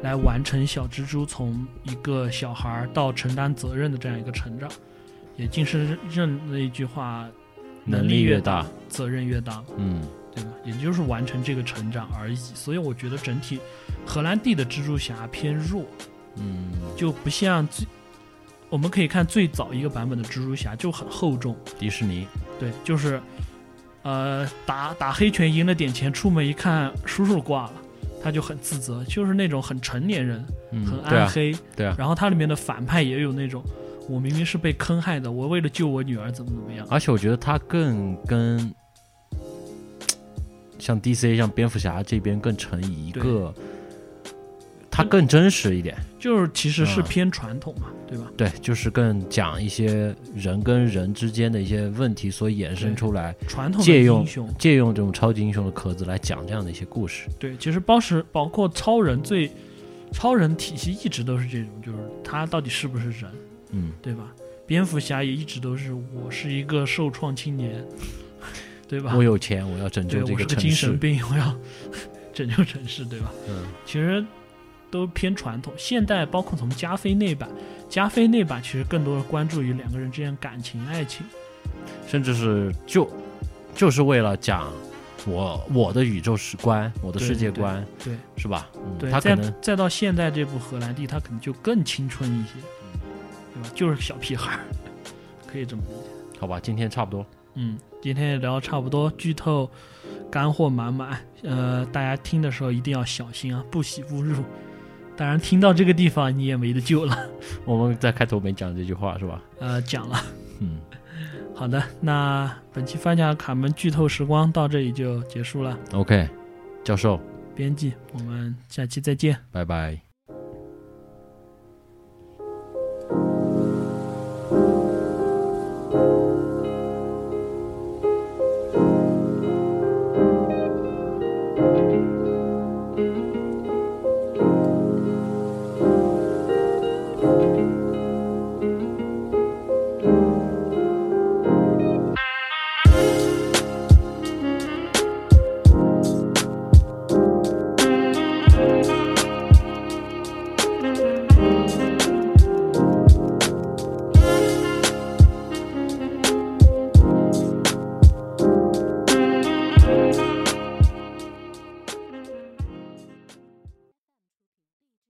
来完成小蜘蛛从一个小孩儿到承担责任的这样一个成长，也竟是认那一句话，能力越大，责任越大，嗯对吧？也就是完成这个成长而已。所以我觉得整体荷兰弟的蜘蛛侠偏弱，嗯，就不像最我们可以看最早一个版本的蜘蛛侠就很厚重，迪士尼，对，就是呃打打黑拳赢了点钱，出门一看叔叔挂了。他就很自责，就是那种很成年人，嗯，很对啊暗黑，对啊，然后它里面的反派也有那种，我明明是被坑害的，我为了救我女儿怎么怎么样。而且我觉得他更跟像 DC 像蝙蝠侠这边更成一个，它更真实一点。就是其实是啊偏传统嘛，对吧？对，就是更讲一些人跟人之间的一些问题所衍生出来，传统借用，借用这种超级英雄的壳子来讲这样的一些故事。对，其实包是包括超人最，超人体系一直都是这种，就是他到底是不是人，嗯，对吧？蝙蝠侠也一直都是我是一个受创青年，对吧？我有钱，我要拯救这我是个精城市神。病，我要拯救城市，对吧？嗯其实都偏传统。现代包括从加菲那版，加菲那版其实更多的关注于两个人之间感情、爱情。甚至是就就是为了讲我我的宇宙史观，我的世界对观，对是吧？嗯，对，他可能再到现在这部荷兰弟，他可能就更青春一些，对吧？就是小屁孩儿，可以这么理解。好吧，今天差不多。嗯，今天也聊得差不多，剧透干货满满。呃，大家听的时候一定要小心啊，不喜勿入。当然，听到这个地方你也没得救了。我们在开头没讲这句话是吧？呃，讲了。嗯，好的，那本期翻甲卡门剧透时光到这里就结束了。OK，教授，编辑，我们下期再见。拜拜。